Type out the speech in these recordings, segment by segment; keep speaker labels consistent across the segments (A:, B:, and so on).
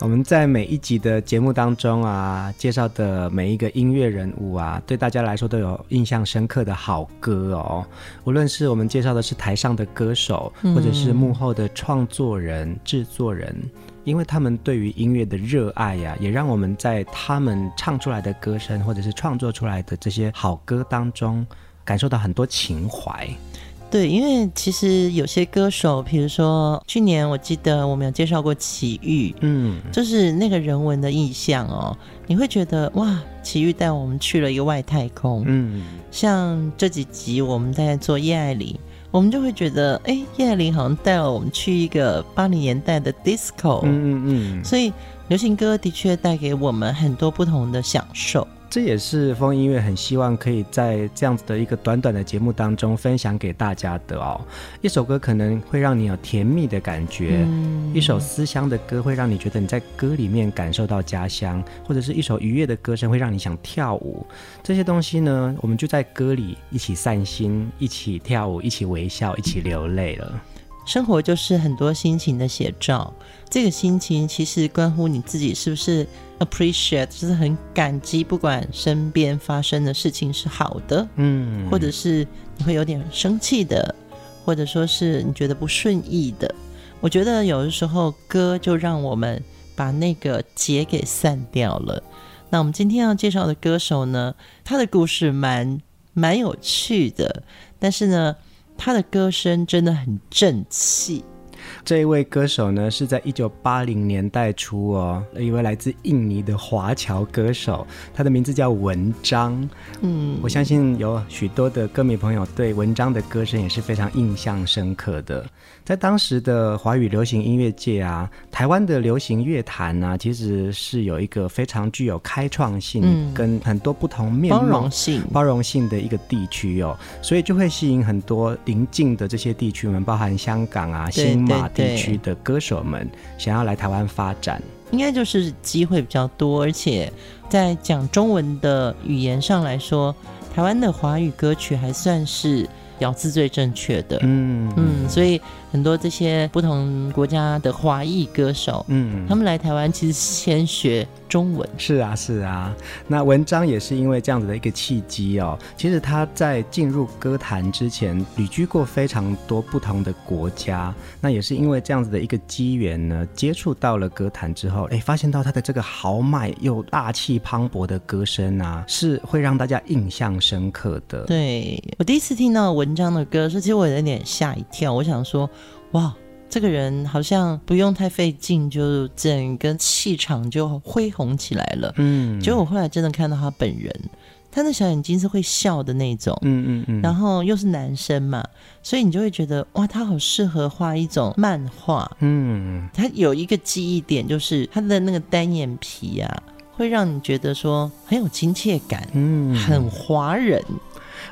A: 我们在每一集的节目当中啊，介绍的每一个音乐人物啊，对大家来说都有印象深刻的好歌哦。无论是我们介绍的是台上的歌手，或者是幕后的创作人、嗯、制作人，因为他们对于音乐的热爱呀、啊，也让我们在他们唱出来的歌声，或者是创作出来的这些好歌当中，感受到很多情怀。
B: 对，因为其实有些歌手，比如说去年我记得我们有介绍过齐豫，嗯，就是那个人文的意象哦，你会觉得哇，齐豫带我们去了一个外太空，嗯，像这几集我们在做叶爱玲，我们就会觉得，哎，叶爱玲好像带了我们去一个八零年代的 disco，嗯嗯嗯，所以流行歌的确带给我们很多不同的享受。
A: 这也是风音乐很希望可以在这样子的一个短短的节目当中分享给大家的哦。一首歌可能会让你有甜蜜的感觉，嗯、一首思乡的歌会让你觉得你在歌里面感受到家乡，或者是一首愉悦的歌声会让你想跳舞。这些东西呢，我们就在歌里一起散心，一起跳舞，一起微笑，一起流泪了。
B: 生活就是很多心情的写照，这个心情其实关乎你自己是不是 appreciate，就是很感激，不管身边发生的事情是好的，嗯，或者是你会有点生气的，或者说是你觉得不顺意的。我觉得有的时候歌就让我们把那个结给散掉了。那我们今天要介绍的歌手呢，他的故事蛮蛮有趣的，但是呢。他的歌声真的很正气。
A: 这一位歌手呢，是在一九八零年代初哦，一位来自印尼的华侨歌手，他的名字叫文章。嗯，我相信有许多的歌迷朋友对文章的歌声也是非常印象深刻的。在当时的华语流行音乐界啊，台湾的流行乐坛啊，其实是有一个非常具有开创性跟很多不同面貌、包容性、包容性的一个地区哦，所以就会吸引很多邻近的这些地区们，包含香港啊、新马。地区的歌手们想要来台湾发展，
B: 应该就是机会比较多，而且在讲中文的语言上来说，台湾的华语歌曲还算是咬字最正确的。嗯嗯，所以很多这些不同国家的华裔歌手，嗯，他们来台湾其实先学。中文
A: 是啊是啊，那文章也是因为这样子的一个契机哦。其实他在进入歌坛之前，旅居过非常多不同的国家。那也是因为这样子的一个机缘呢，接触到了歌坛之后，哎，发现到他的这个豪迈又大气磅礴的歌声啊，是会让大家印象深刻的。
B: 对，我第一次听到文章的歌，所以其实我有点吓一跳。我想说，哇。这个人好像不用太费劲，就整个气场就恢宏起来了。嗯，结果我后来真的看到他本人，他的小眼睛是会笑的那种。嗯嗯嗯，然后又是男生嘛，所以你就会觉得哇，他好适合画一种漫画。嗯，他有一个记忆点，就是他的那个单眼皮啊，会让你觉得说很有亲切感，嗯，很华人。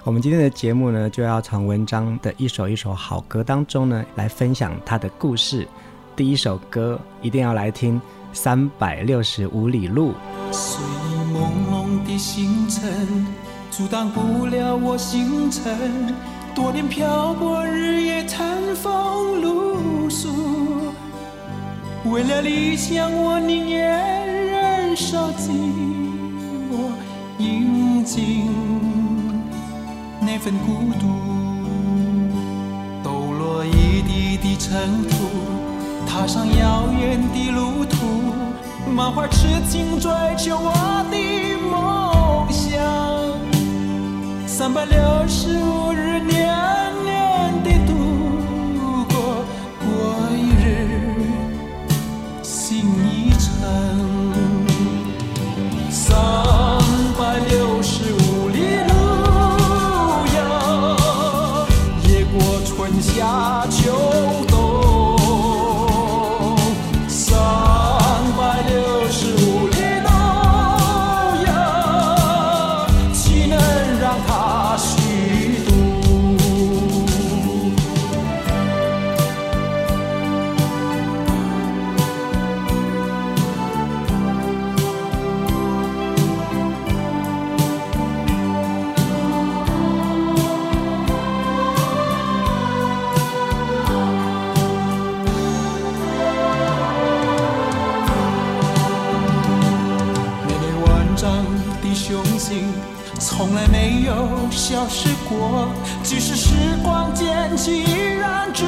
A: 我们今天的节目呢，就要从文章的一首一首好歌当中呢，来分享他的故事。第一首歌一定要来听《三百六十五里路》。
C: 随意朦胧的星辰，阻挡不了我行程。多年漂泊，日夜餐风露宿，为了理想，我宁愿燃烧寂寞，饮尽。那份孤独，抖落一地的尘土，踏上遥远的路途，满怀痴情追求我的梦想。三百六十五日，年的雄心，从来没有消失过。即使时光渐去，依然执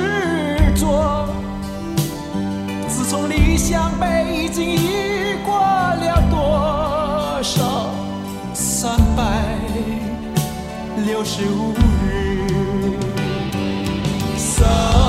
C: 着。自从离乡背井，已过了多少三百六十五日？三。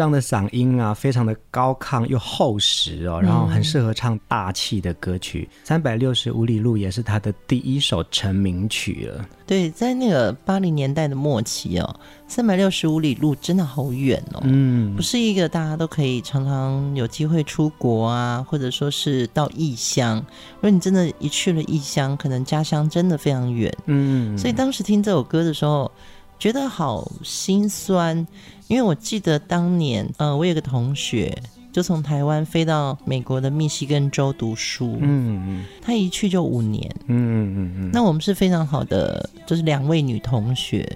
A: 章的嗓音啊，非常的高亢又厚实哦，然后很适合唱大气的歌曲。嗯，《三百六十五里路》也是他的第一首成名曲了。
B: 对，在那个八零年代的末期哦，《三百六十五里路》真的好远哦，嗯，不是一个大家都可以常常有机会出国啊，或者说是到异乡。如果你真的一去了异乡，可能家乡真的非常远，嗯，所以当时听这首歌的时候，觉得好心酸。因为我记得当年，呃，我有个同学就从台湾飞到美国的密西根州读书，嗯嗯，他一去就五年，嗯嗯嗯，那我们是非常好的，就是两位女同学，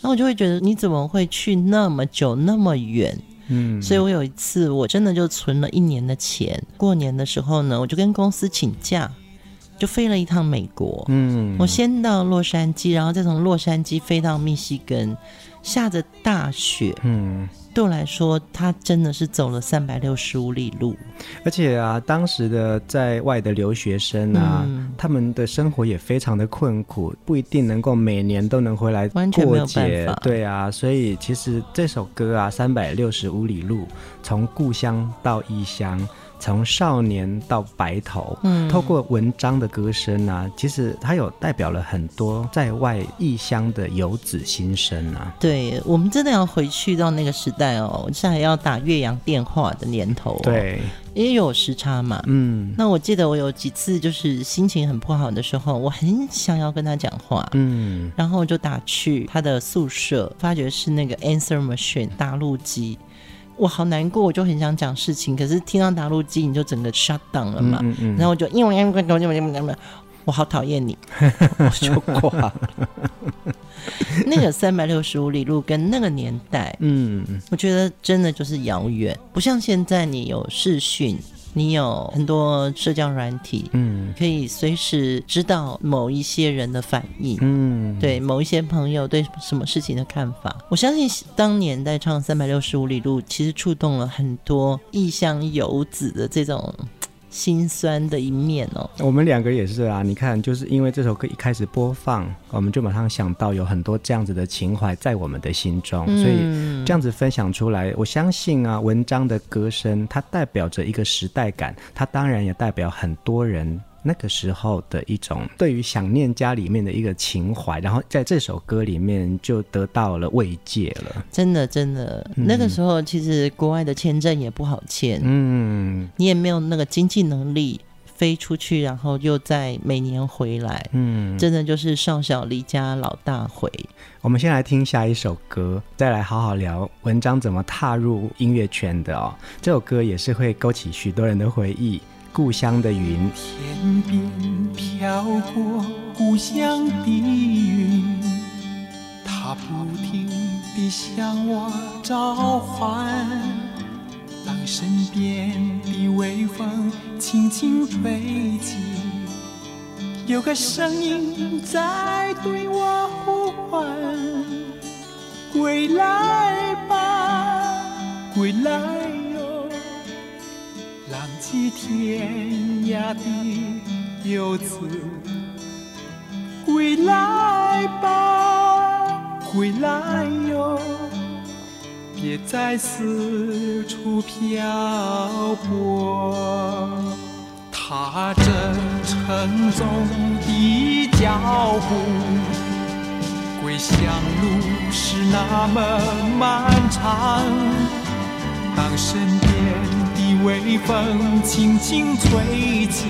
B: 那我就会觉得你怎么会去那么久那么远？嗯，所以我有一次我真的就存了一年的钱，过年的时候呢，我就跟公司请假，就飞了一趟美国，嗯，我先到洛杉矶，然后再从洛杉矶飞到密西根。下着大雪，嗯，对我来说，他真的是走了三百六十五里路。
A: 而且啊，当时的在外的留学生啊，嗯，他们的生活也非常的困苦，不一定能够每年都能回来过节。
B: 完全没有办法。
A: 对啊，所以其实这首歌啊，三百六十五里路，从故乡到异乡。从少年到白头，嗯，透过文章的歌声啊，其实它有代表了很多在外异乡的游子心声啊。
B: 对，我们真的要回去到那个时代哦，现在还要打越洋电话的年头哦。
A: 对，
B: 也有时差嘛。嗯，那我记得我有几次就是心情很不好的时候，我很想要跟他讲话，嗯，然后就打去他的宿舍，发觉是那个 answer machine 答录机。我好难过，我就很想讲事情，可是听到打录机，你就整个 shut down 了嘛。嗯嗯嗯，然后我就因为我好讨厌你，我就挂了。那个三百六十五里路跟那个年代，嗯，我觉得真的就是遥远，不像现在你有视讯。你有很多社交软体，嗯，可以随时知道某一些人的反应，嗯，对某一些朋友对什么事情的看法。我相信当年在唱《三百六十五里路》，其实触动了很多异乡游子的这种。心酸的一面哦，
A: 我们两个也是啊。你看，就是因为这首歌一开始播放，我们就马上想到有很多这样子的情怀在我们的心中，嗯、所以这样子分享出来，我相信啊，文章的歌声它代表着一个时代感，它当然也代表很多人。那个时候的一种对于想念家里面的一个情怀，然后在这首歌里面就得到了慰藉了。
B: 真的，真的，嗯、那个时候其实国外的签证也不好签，嗯，你也没有那个经济能力飞出去，然后又再每年回来，嗯，真的就是少小离家老大回。
A: 我们先来听下一首歌，再来好好聊文章怎么踏入音乐圈的哦。这首歌也是会勾起许多人的回忆。故乡的云，
C: 天边飘过故乡的云，它不停地向我召唤。当身边的微风轻轻吹起，有个声音在对我呼唤：归来吧，归来。天涯的游子，归来吧，归来哟，别再四处漂泊。踏着沉重的脚步，归乡路是那么漫长。当身边。微风轻轻吹起，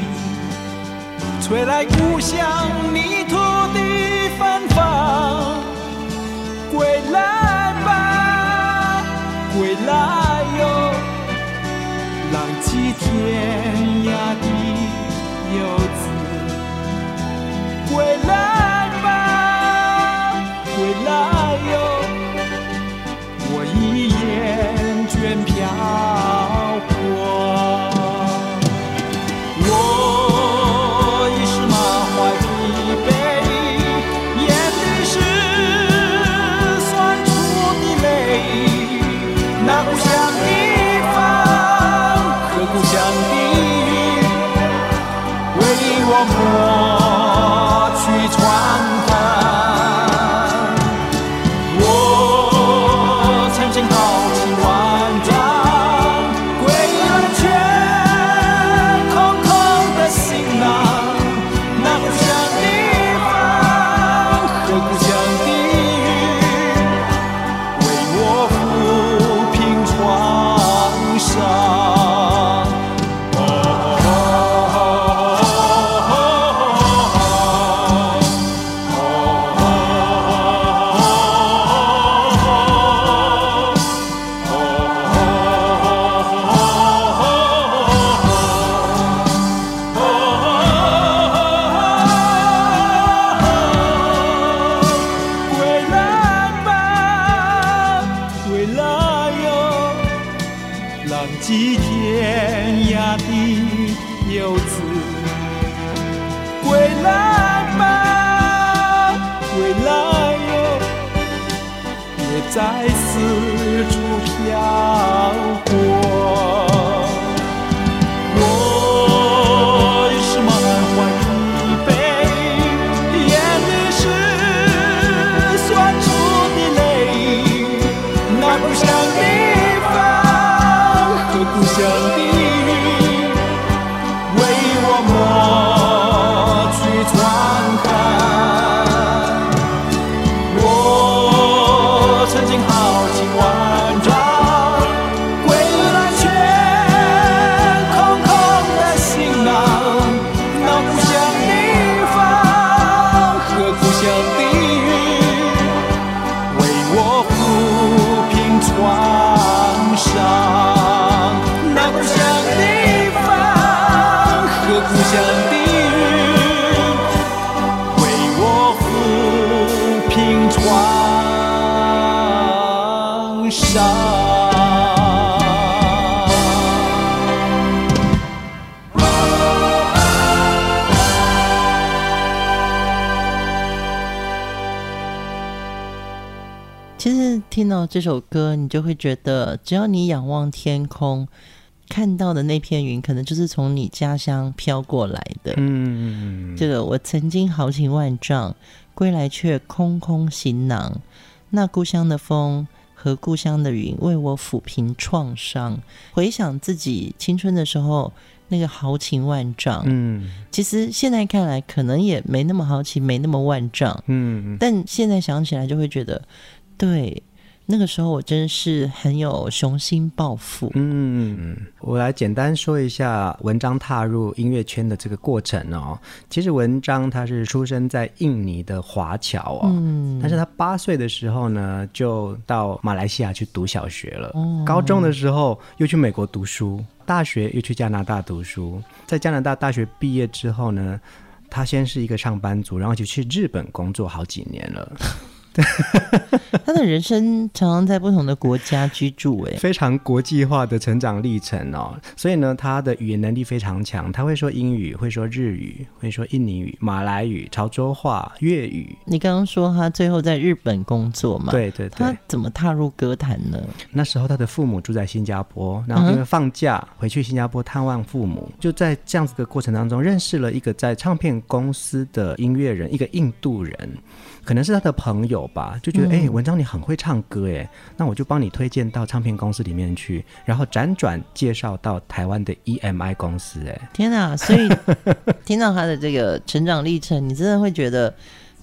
C: 吹来故乡泥土的芬芳。归来吧，归来哟，浪迹天涯的游子。归来吧，
B: 归来这首歌，你就会觉得，只要你仰望天空，看到的那片云，可能就是从你家乡飘过来的。嗯，这个我曾经豪情万丈，归来却空空行囊。那故乡的风和故乡的云，为我抚平创伤。回想自己青春的时候，那个豪情万丈。嗯，其实现在看来，可能也没那么豪情，没那么万丈。嗯，但现在想起来，就会觉得。对，那个时候我真是很有雄心抱负。嗯，
A: 我来简单说一下文章踏入音乐圈的这个过程哦。其实文章他是出生在印尼的华侨哦，嗯，但是他八岁的时候呢，就到马来西亚去读小学了。哦，高中的时候又去美国读书，大学又去加拿大读书。在加拿大大学毕业之后呢，他先是一个上班族，然后就去日本工作好几年了。
B: 他的人生常常在不同的国家居住，哎，
A: 非常国际化的成长历程哦。所以呢，他的语言能力非常强，他会说英语，会说日语，会说印尼语、马来语、潮州话、粤语。
B: 你刚刚说他最后在日本工作嘛？
A: 对对对。
B: 他怎么踏入歌坛呢？
A: 那时候他的父母住在新加坡，然后因为放假回去新加坡探望父母，就在这样子的过程当中认识了一个在唱片公司的音乐人，一个印度人。可能是他的朋友吧，就觉得哎、嗯，文章你很会唱歌哎，那我就帮你推荐到唱片公司里面去，然后辗转介绍到台湾的 EMI 公司哎。
B: 天哪！所以 听到他的这个成长历程，你真的会觉得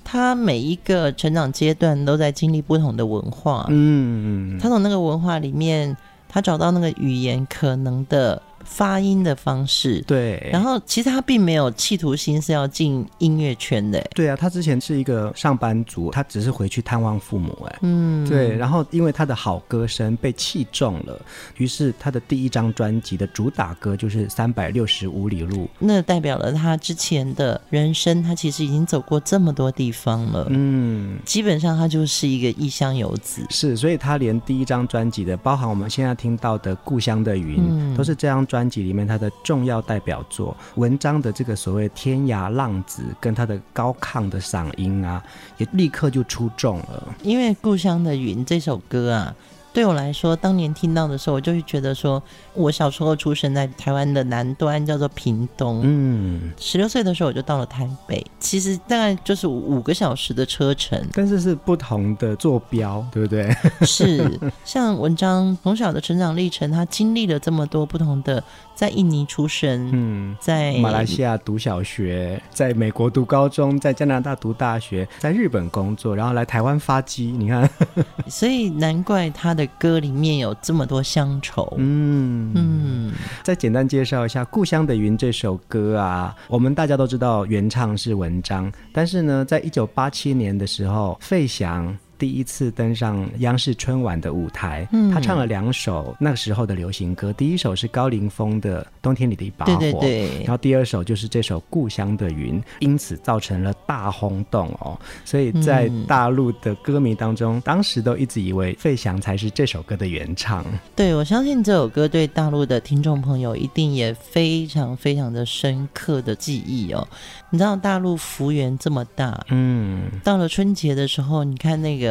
B: 他每一个成长阶段都在经历不同的文化。嗯，他从那个文化里面，他找到那个语言可能的。发音的方式，
A: 对，
B: 然后其实他并没有企图心是要进音乐圈的，
A: 对啊，他之前是一个上班族，他只是回去探望父母，哎，嗯，对，然后因为他的好歌声被器重了，于是他的第一张专辑的主打歌就是《三百六十五里路》，
B: 那代表了他之前的人生，他其实已经走过这么多地方了，嗯，基本上他就是一个异乡游子，
A: 是，所以他连第一张专辑的，包含我们现在听到的《故乡的云》，嗯，都是这张专。专辑里面他的重要代表作，文章的这个所谓天涯浪子，跟他的高亢的嗓音啊，也立刻就出众了。
B: 因为《故乡的云》这首歌啊。对我来说，当年听到的时候，我就会觉得说，我小时候出生在台湾的南端，叫做屏东。嗯，十六岁的时候我就到了台北，其实大概就是五个小时的车程，
A: 但是是不同的坐标，对不对？
B: 是，像文章从小的成长历程，他经历了这么多不同的。在印尼出生，嗯，在
A: 马来西亚读小学，在美国读高中，在加拿大读大学，在日本工作，然后来台湾发迹。你看，
B: 所以难怪他的歌里面有这么多乡愁。嗯
A: 嗯，再简单介绍一下《故乡的云》这首歌啊，我们大家都知道原唱是文章，但是呢，在一九八七年的时候，费翔。第一次登上央视春晚的舞台，嗯，他唱了两首那个时候的流行歌，第一首是高凌风的《冬天里的一把火》，对对对，然后第二首就是这首《故乡的云》，因此造成了大轰动哦。所以在大陆的歌迷当中，嗯，当时都一直以为费翔才是这首歌的原唱。
B: 对，我相信这首歌对大陆的听众朋友一定也非常非常的深刻的记忆哦。你知道大陆幅员这么大，嗯，到了春节的时候，你看那个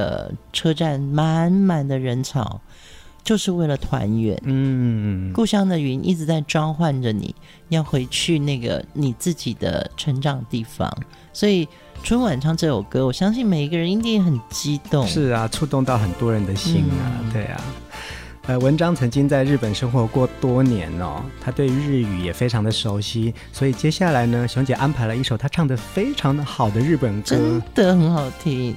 B: 车站满满的人潮，就是为了团圆。嗯，故乡的云一直在召唤着你，要回去那个你自己的成长地方。所以春晚唱这首歌，我相信每一个人一定很激动。
A: 是啊，触动到很多人的心啊，嗯、对啊。呃，文章曾经在日本生活过多年哦，他对日语也非常的熟悉，所以接下来呢，熊姐安排了一首他唱的非常的好的日本歌，
B: 真的很好听。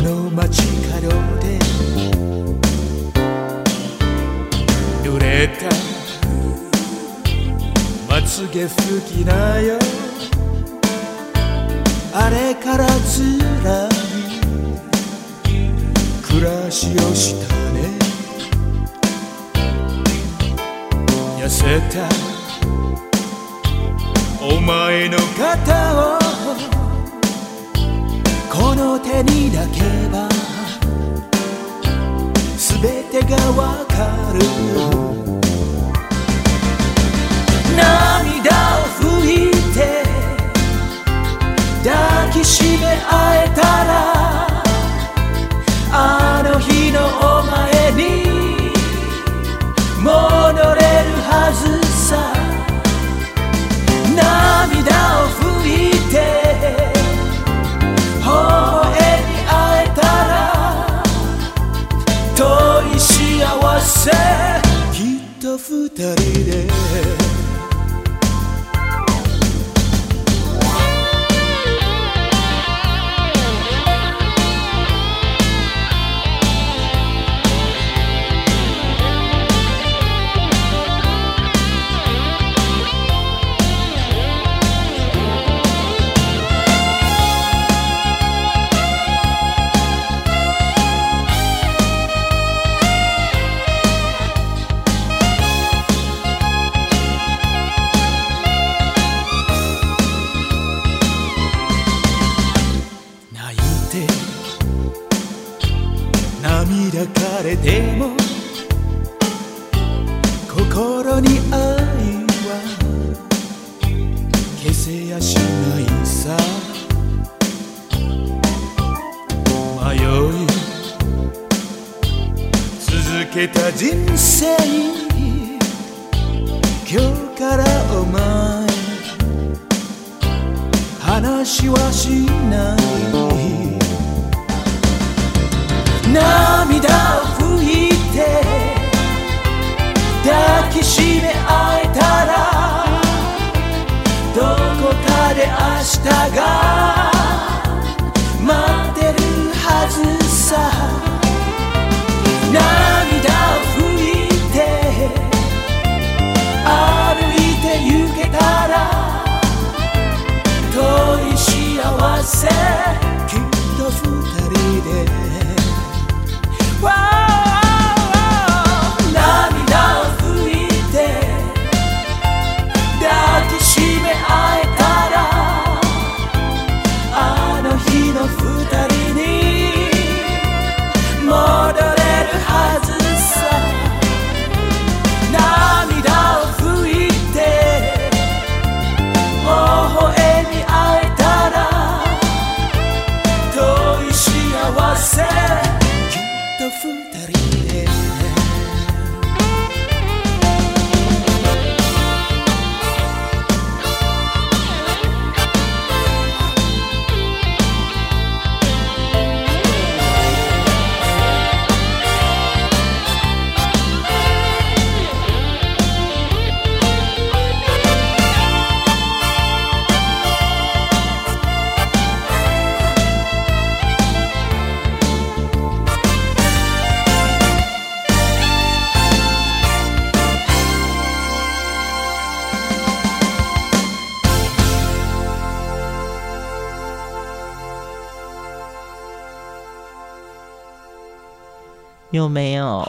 C: この街角で。濡れた。まつげ拭きなよ。あれからつらい
D: 话をしたね。痩せた。お前の肩を。この手に抱けば全てがわかる。涙を拭いて抱きしめ合えたらさきっと二人で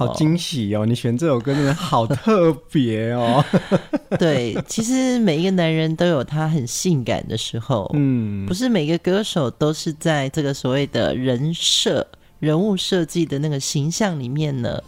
A: 好惊喜哦！你选这首歌真的好特别哦。
B: 对，其实每一个男人都有他很性感的时候，嗯，不是每个歌手都是在这个所谓的人设、人物设计的那个形象里面呢。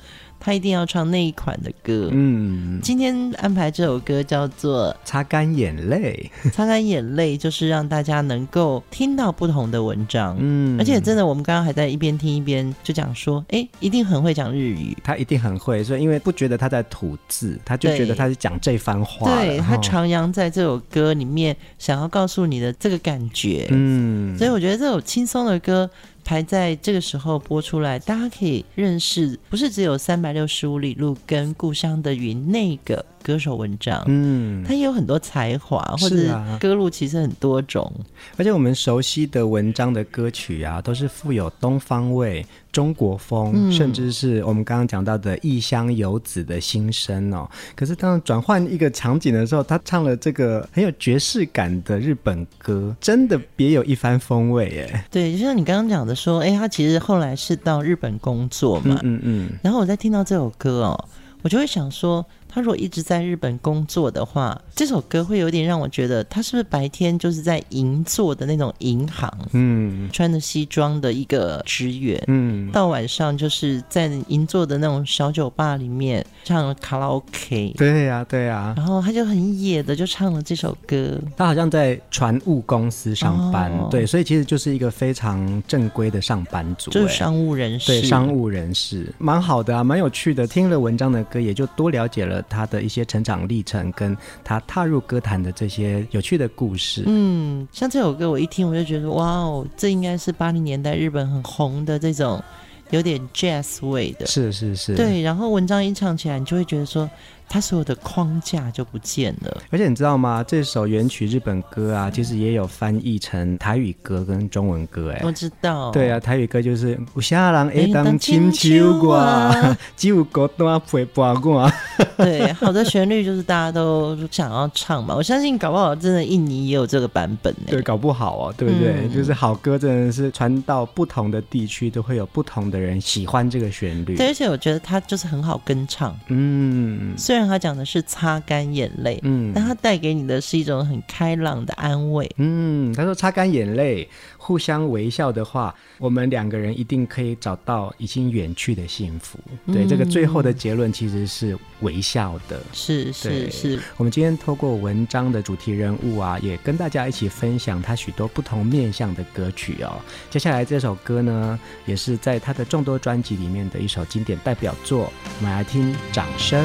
B: 他一定要唱那一款的歌。嗯，今天安排这首歌叫做《
A: 擦干眼泪》。
B: 擦干眼泪就是让大家能够听到不同的文章。嗯，而且真的，我们刚刚还在一边听一边就讲说，哎，一定很会讲日语。
A: 他一定很会，所以因为不觉得他在吐字，他就觉得他是讲这番话。
B: 对，他徜徉在这首歌里面，想要告诉你的这个感觉。嗯，所以我觉得这首轻松的歌。排在这个时候播出来，大家可以认识，不是只有三百六十五里路跟故乡的云那个歌手文章，嗯，他也有很多才华，或者歌路其实很多种，
A: 而且我们熟悉的文章的歌曲啊，都是富有东方味、中国风，嗯、甚至是我们刚刚讲到的异乡游子的心声哦。可是当转换一个场景的时候，他唱了这个很有爵士感的日本歌，真的别有一番风味耶。
B: 对，就像你刚刚讲的。的说，哎，他其实后来是到日本工作嘛，
A: 嗯嗯，
B: 然后我在听到这首歌哦，我就会想说。他如果一直在日本工作的话，这首歌会有点让我觉得他是不是白天就是在银座的那种银行，嗯，穿着西装的一个职员，嗯，到晚上就是在银座的那种小酒吧里面唱卡拉 OK，
A: 对呀、啊、对呀、啊，
B: 然后他就很野的就唱了这首歌。
A: 他好像在船务公司上班，哦、对，所以其实就是一个非常正规的上班族，
B: 就是商务人士，
A: 对，商务人士，蛮好的啊，蛮有趣的。听了文章的歌，也就多了解了。他的一些成长历程，跟他踏入歌坛的这些有趣的故事。
B: 嗯，像这首歌，我一听我就觉得，哇哦，这应该是八零年代日本很红的这种有点 jazz 味的。
A: 是是是。
B: 对，然后文章一唱起来，你就会觉得说。他所有的框架就不见了，
A: 而且你知道吗？这首原曲日本歌啊，其实也有翻译成台语歌跟中文歌。哎，
B: 我知道。
A: 对啊，台语歌就是有啥人会当亲像我，只有孤单陪伴我。
B: 对，好的旋律就是大家都想要唱嘛。我相信搞不好真的印尼也有这个版本。
A: 对，搞不好哦，对不对？嗯、就是好歌真的是传到不同的地区，都会有不同的人喜欢这个旋律。
B: 对，而且我觉得它就是很好跟唱。嗯，虽然。他讲的是擦干眼泪，嗯，但他带给你的是一种很开朗的安慰，
A: 嗯，他说擦干眼泪，互相微笑的话，我们两个人一定可以找到已经远去的幸福。对，嗯、这个最后的结论其实是微笑的，
B: 是是是。
A: 我们今天透过文章的主题人物啊，也跟大家一起分享他许多不同面向的歌曲哦。接下来这首歌呢，也是在他的众多专辑里面的一首经典代表作，我们来听掌声。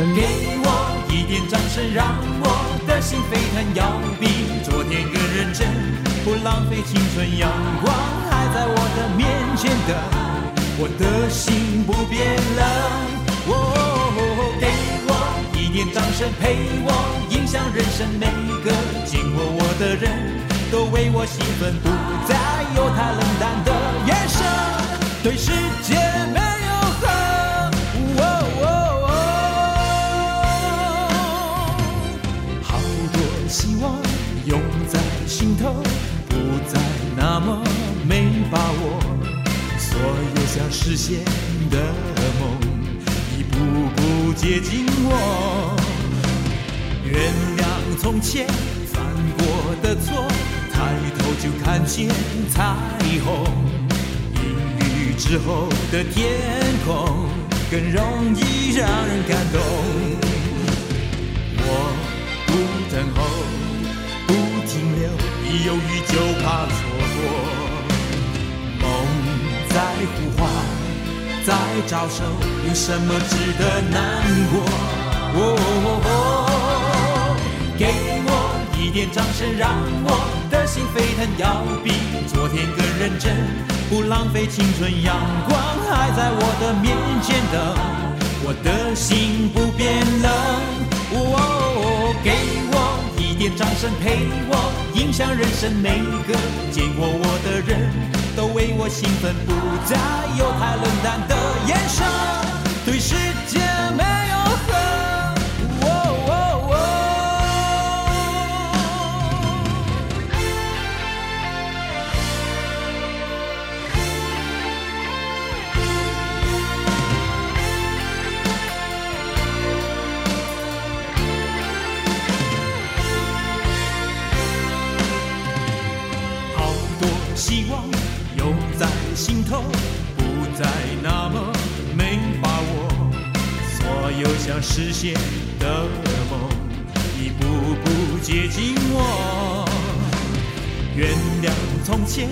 D: 我一点掌声，让我的心沸腾，要比昨天更认真，不浪费青春，阳光还在我的面前等，我的心不变冷。哦，给我一点掌声，陪我影响人生，每个经过我的人都为我兴奋，不再有他冷淡的眼神，对世界。没现的梦一步步接近我。原谅从前犯过的错，抬头就看见彩虹。阴雨之后的天空更容易让人感动。我不等候。不停留一犹豫就怕错过，梦在呼唤，在招手，有什么值得难过？哦哦哦，给我一点掌声，让我的心沸腾，要比昨天更认真，不浪费青春，阳光还在我的面前等，我的心不变冷。哦，给我。一点掌声陪我，影响人生，每个见过我的人都为我兴奋，不再有太冷淡的眼神，对世界没。有想实现的梦一步步接近我。原谅从前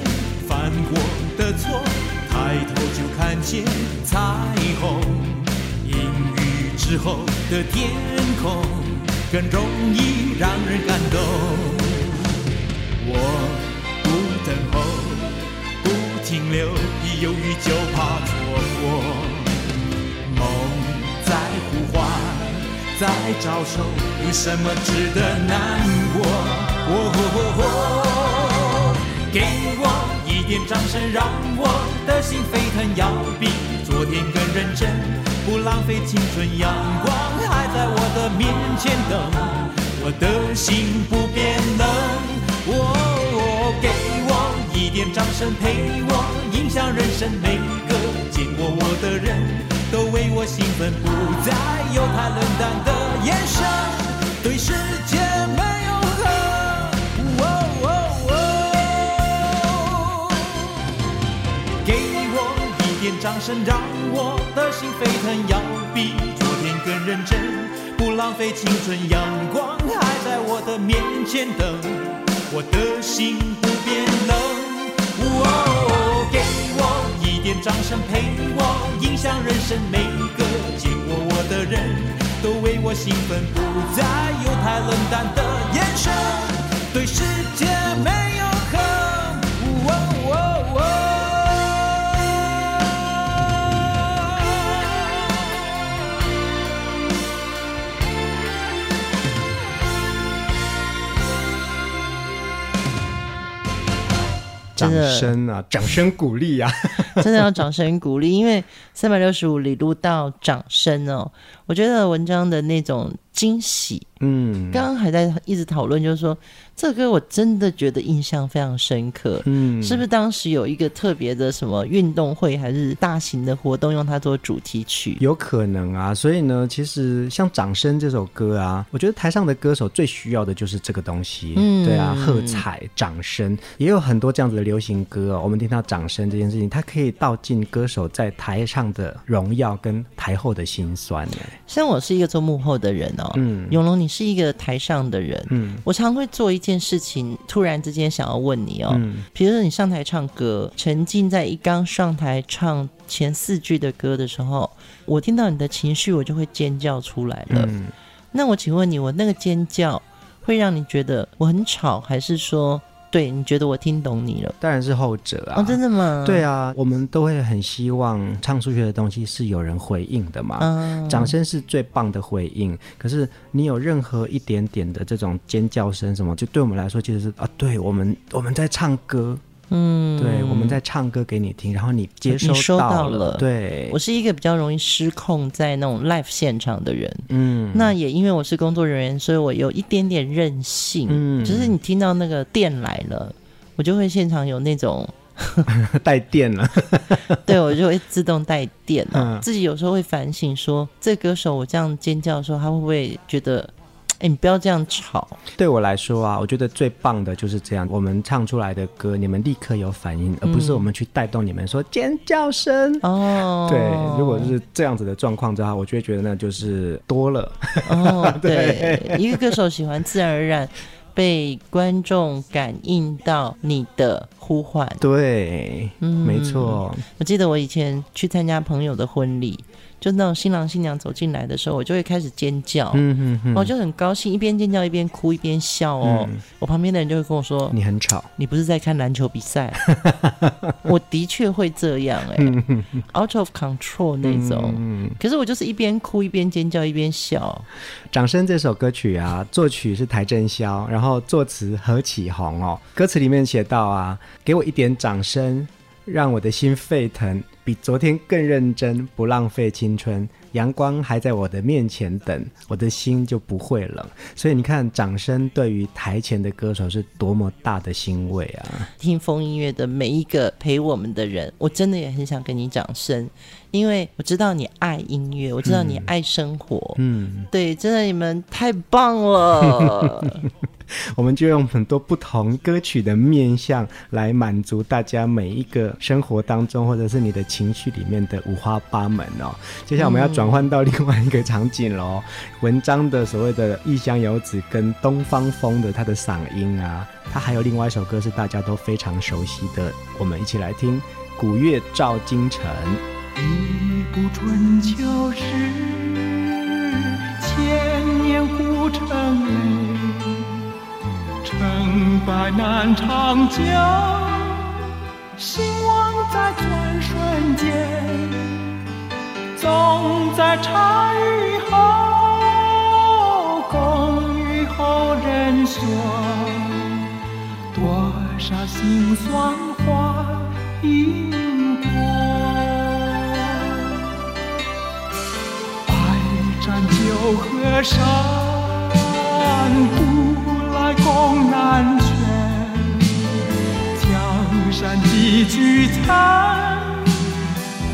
D: 犯过的错，抬头就看见彩虹。阴雨之后的天空更容易让人感动。我不等候。不停留，一犹豫就怕错过。梦在呼唤，在招手，有什么值得难过？哦哦哦哦，给我一点掌声，让我的心沸腾，要比昨天更认真，不浪费青春，阳光还在我的面前等，我的心不变冷。哦，给我一点掌声。
C: 声陪我，影响人生。每个见过我的人都为我兴奋，不再有太冷淡的眼神，对世界没有恨。哦哦哦，给我一点掌声，让我的心沸腾，要比昨天更认真，不浪费青春，阳光还在我的面前等。我的心不变冷，哦，给我一点掌声陪我，影响人生。每个见过我的人都为我兴奋，不再有太冷淡的眼神，对世界没
A: 掌声啊！掌声鼓励啊！
B: 真的要掌声鼓励，因为三百六十五里路到掌声哦。我觉得文章的那种惊喜，嗯，刚刚还在一直讨论，就是说。这歌我真的觉得印象非常深刻，嗯，是不是当时有一个特别的什么运动会，还是大型的活动，用它做主题曲？
A: 有可能啊，所以呢，其实像《掌声》这首歌啊，我觉得台上的歌手最需要的就是这个东西，嗯，对啊，喝彩、掌声，也有很多这样子的流行歌哦。我们听到掌声这件事情，它可以道尽歌手在台上的荣耀跟台后的辛酸。
B: 像我是一个做幕后的人哦，嗯，永龙你是一个台上的人，嗯，我常会做一。件事情突然之间想要问你哦，嗯，比如说你上台唱歌，沉浸在一刚上台唱前四句的歌的时候，我听到你的情绪，我就会尖叫出来了。嗯，那我请问你，我那个尖叫会让你觉得我很吵，还是说？对，你觉得我听懂你了？
A: 当然是后者啊！
B: 哦，真的吗？
A: 对啊，我们都会很希望唱出去的东西是有人回应的嘛。嗯，掌声是最棒的回应。可是你有任何一点点的这种尖叫声什么，就对我们来说，其实是啊，对我们我们在唱歌。嗯，对，我们在唱歌给你听，然后你接收到了。对，
B: 我是一个比较容易失控在那种 live 现场的人。嗯，那也因为我是工作人员，所以我有一点点任性。嗯，就是你听到那个电来了，我就会现场有那种
A: 带电了。
B: 对，我就会自动带电了。嗯，自己有时候会反省说，这歌手我这样尖叫的时候，他会不会觉得？哎，你不要这样吵。
A: 对我来说啊，我觉得最棒的就是这样，我们唱出来的歌，你们立刻有反应，而不是我们去带动你们说尖叫声。哦，对，如果是这样子的状况之下，我就会觉得那就是多了。
B: 哦，对，一个歌手喜欢自然而然被观众感应到你的呼唤。
A: 对，嗯，没错。
B: 我记得我以前去参加朋友的婚礼。就那种新郎新娘走进来的时候，我就会开始尖叫，嗯嗯嗯，我就很高兴，一边尖叫一边哭一边笑哦。嗯、我旁边的人就会跟我说：“
A: 你很吵，
B: 你不是在看篮球比赛？” 我的确会这样哎、欸、，out of control 那种。嗯、可是我就是一边哭一边尖叫一边笑。
A: 掌声这首歌曲啊，作曲是邰正宵，然后作词何启宏哦。歌词里面写到啊，给我一点掌声，让我的心沸腾。比昨天更认真，不浪费青春。阳光还在我的面前等，我的心就不会冷。所以你看，掌声对于台前的歌手是多么大的欣慰啊！
B: 听风音乐的每一个陪我们的人，我真的也很想跟你掌声，因为我知道你爱音乐，我知道你爱生活。嗯，对，真的你们太棒了。
A: 我们就用很多不同歌曲的面向来满足大家每一个生活当中，或者是你的情绪里面的五花八门哦。接下来我们要转换到另外一个场景喽。文章的所谓的异乡游子跟东方风的他的嗓音啊，他还有另外一首歌是大家都非常熟悉的，我们一起来听《古月照京城》。
C: 一部春秋时，千年古城内。成败难长久，兴亡在转瞬间，总在茶余后，共语后人说，多少辛酸话一河山古来共难全，江山几聚餐，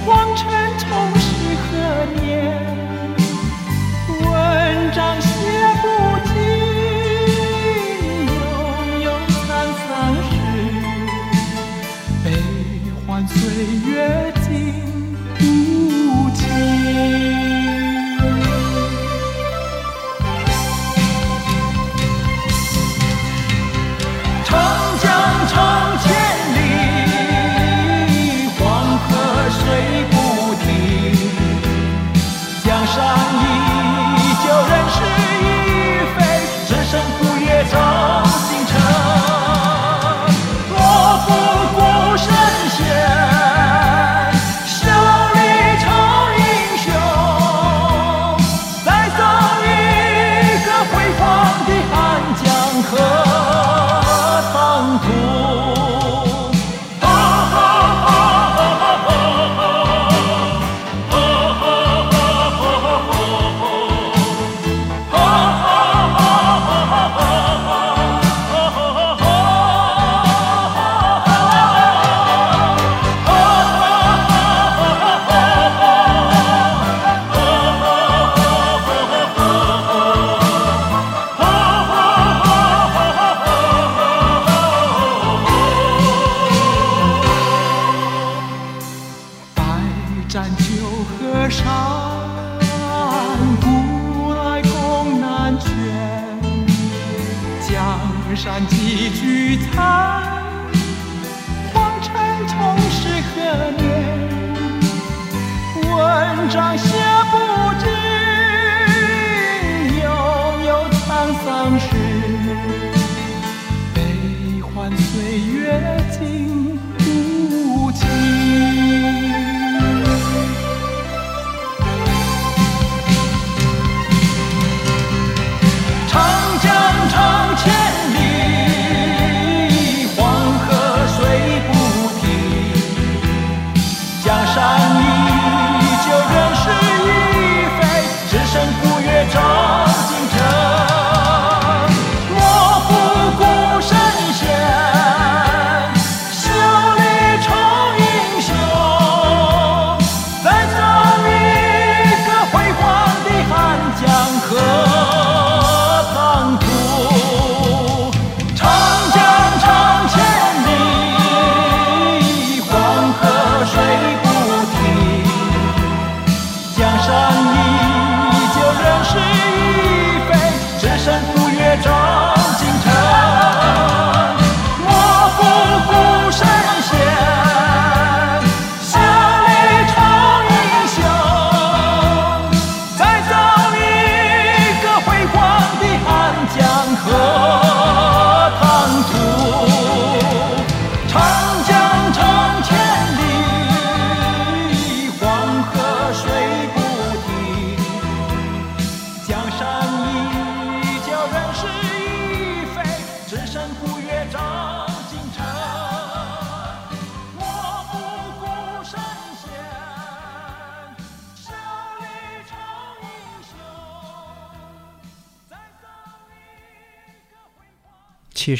C: 黄尘充实何年？文章写不尽，悠悠沧桑事，悲欢岁月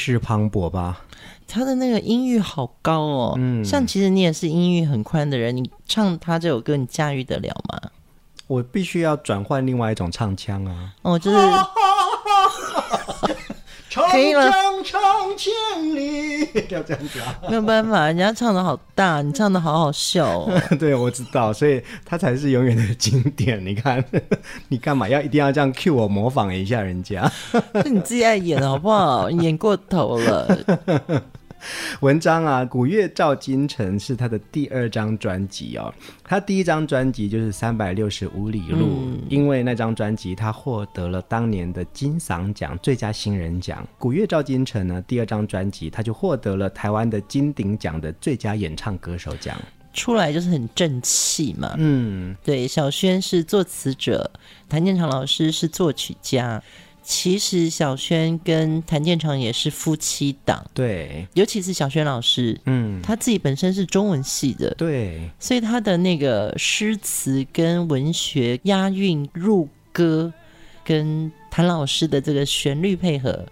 A: 气势磅礴吧，
B: 他的那个音域好高哦。嗯，像其实你也是音域很宽的人，你唱他这首歌，你驾驭得了吗？
A: 我必须要转换另外一种唱腔啊。
B: 哦，就是。
A: 长江长千里，要这样子啊？
B: 没有办法，人家唱的好大，你唱的好好笑哦。
A: 对，我知道，所以他才是永远的经典。你看，你干嘛要一定要这样 cue 我模仿一下人家？
B: 是你自己爱演好不好？演过头了。
A: 文章啊，《古月照今尘》是他的第二张专辑哦。他第一张专辑就是《三百六十五里路》，嗯，因为那张专辑他获得了当年的金嗓奖最佳新人奖。《古月照今尘》呢，第二张专辑他就获得了台湾的金鼎奖的最佳演唱歌手奖。
B: 出来就是很正气嘛。嗯，对，小轩是作词者，谭建长老师是作曲家。其实小轩跟谭建长也是夫妻档，
A: 对，
B: 尤其是小轩老师，嗯，他自己本身是中文系的，
A: 对，
B: 所以他的那个诗词跟文学押韵入歌，跟谭老师的这个旋律配合，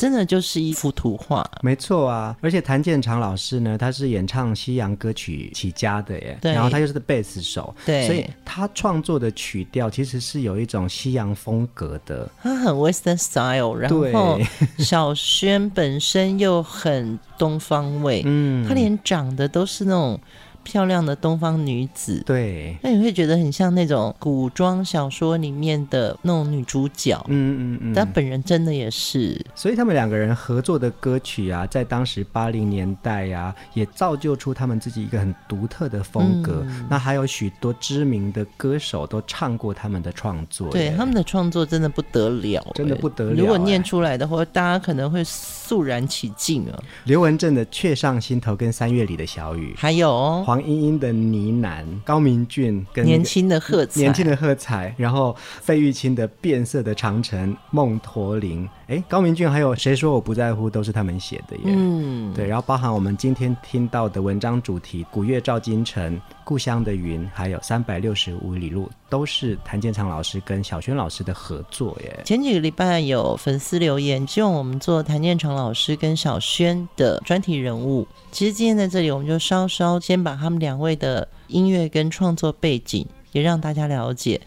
B: 真的就是一幅图画。
A: 没错啊，而且谭健常老师呢，他是演唱西洋歌曲起家的耶，对，然后他又是个贝斯手，
B: 对，
A: 所以他创作的曲调其实是有一种西洋风格的，
B: 他很 Western style，然后小轩本身又很东方味，嗯，他连长得都是那种。漂亮的东方女子，
A: 对，
B: 那你会觉得很像那种古装小说里面的那种女主角，嗯嗯嗯，但本人真的也是，
A: 所以他们两个人合作的歌曲啊，在当时八零年代呀、啊，也造就出他们自己一个很独特的风格。嗯、那还有许多知名的歌手都唱过他们的创作，
B: 对，他们的创作真的不得了，
A: 真的不得了。
B: 如果念出来的话，大家可能会肃然起敬啊。
A: 刘文正的《却上心头》跟三月里的小雨，
B: 还有、哦。
A: 黄莺莺的呢喃，高明俊跟
B: 年轻的喝彩，
A: 年轻的喝彩，然后费玉清的变色的长城，梦驼铃，哎，高明俊还有谁说我不在乎，都是他们写的耶。嗯，对，然后包含我们今天听到的文章主题《古月照京城》、故乡的云，还有三百六十五里路，都是谭健常老师跟小轩老师的合作耶。
B: 前几个礼拜有粉丝留言，希望我们做谭健常老师跟小轩的专题人物。其实今天在这里，我们就稍稍先把他们两位的音乐跟创作背景也让大家了解。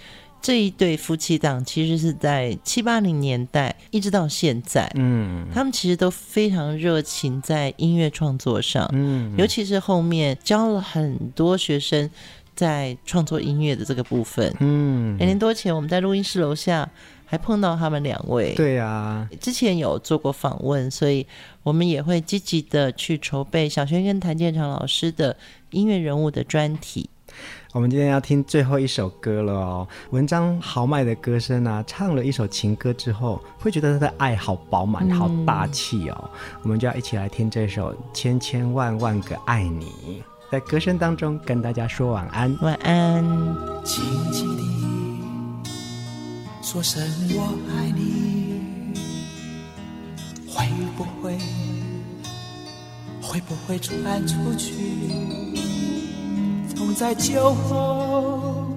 B: 这一对夫妻档其实是在七八零年代一直到现在，嗯，他们其实都非常热情在音乐创作上，嗯，尤其是后面教了很多学生在创作音乐的这个部分，嗯，两年多前我们在录音室楼下还碰到他们两位，
A: 对啊，
B: 之前有做过访问，所以我们也会积极的去筹备小轩跟谭健常老师的音乐人物的专题。
A: 我们今天要听最后一首歌了哦，文章豪迈的歌声啊，唱了一首情歌之后，会觉得他的爱好饱满、好大气哦。嗯、我们就要一起来听这首《千千万万个爱你》，在歌声当中跟大家说晚安，
B: 晚安。
C: 轻轻地说声我爱你，会不会会不会传出去？总在酒后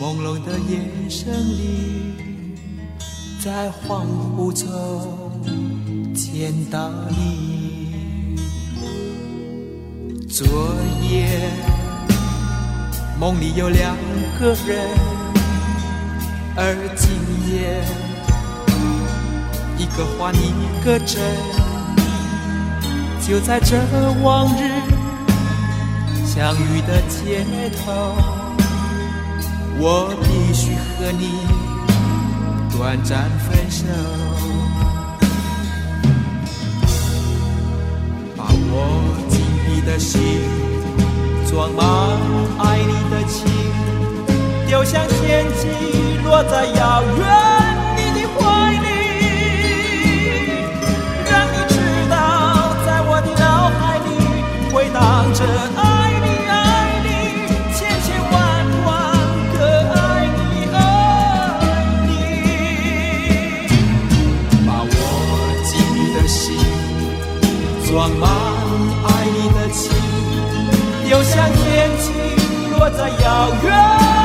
C: 朦胧的夜声里，在恍惚中见到你。昨夜梦里有两个人，而今夜一个幻一个真，就在这往日。相遇的街头，我必须和你短暂分手，把我紧闭的心装满爱你的情，丢向天际，落在遥远你的怀里，让你知道，在我的脑海里回荡着爱。装满爱你的情，又像天际，落在遥远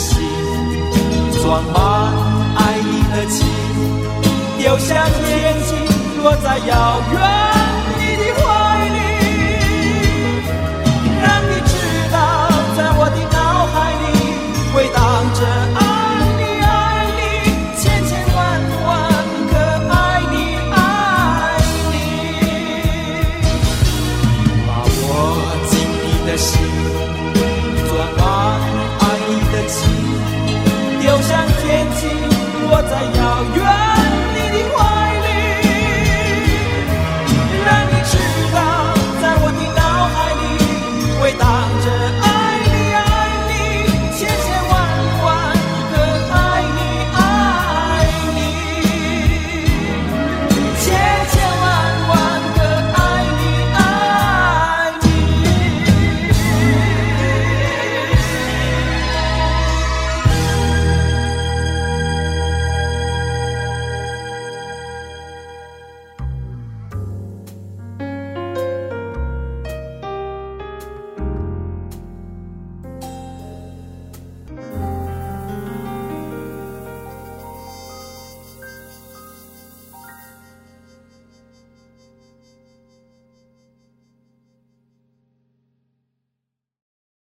C: 心装满爱你的情，丢下天际，落在遥远。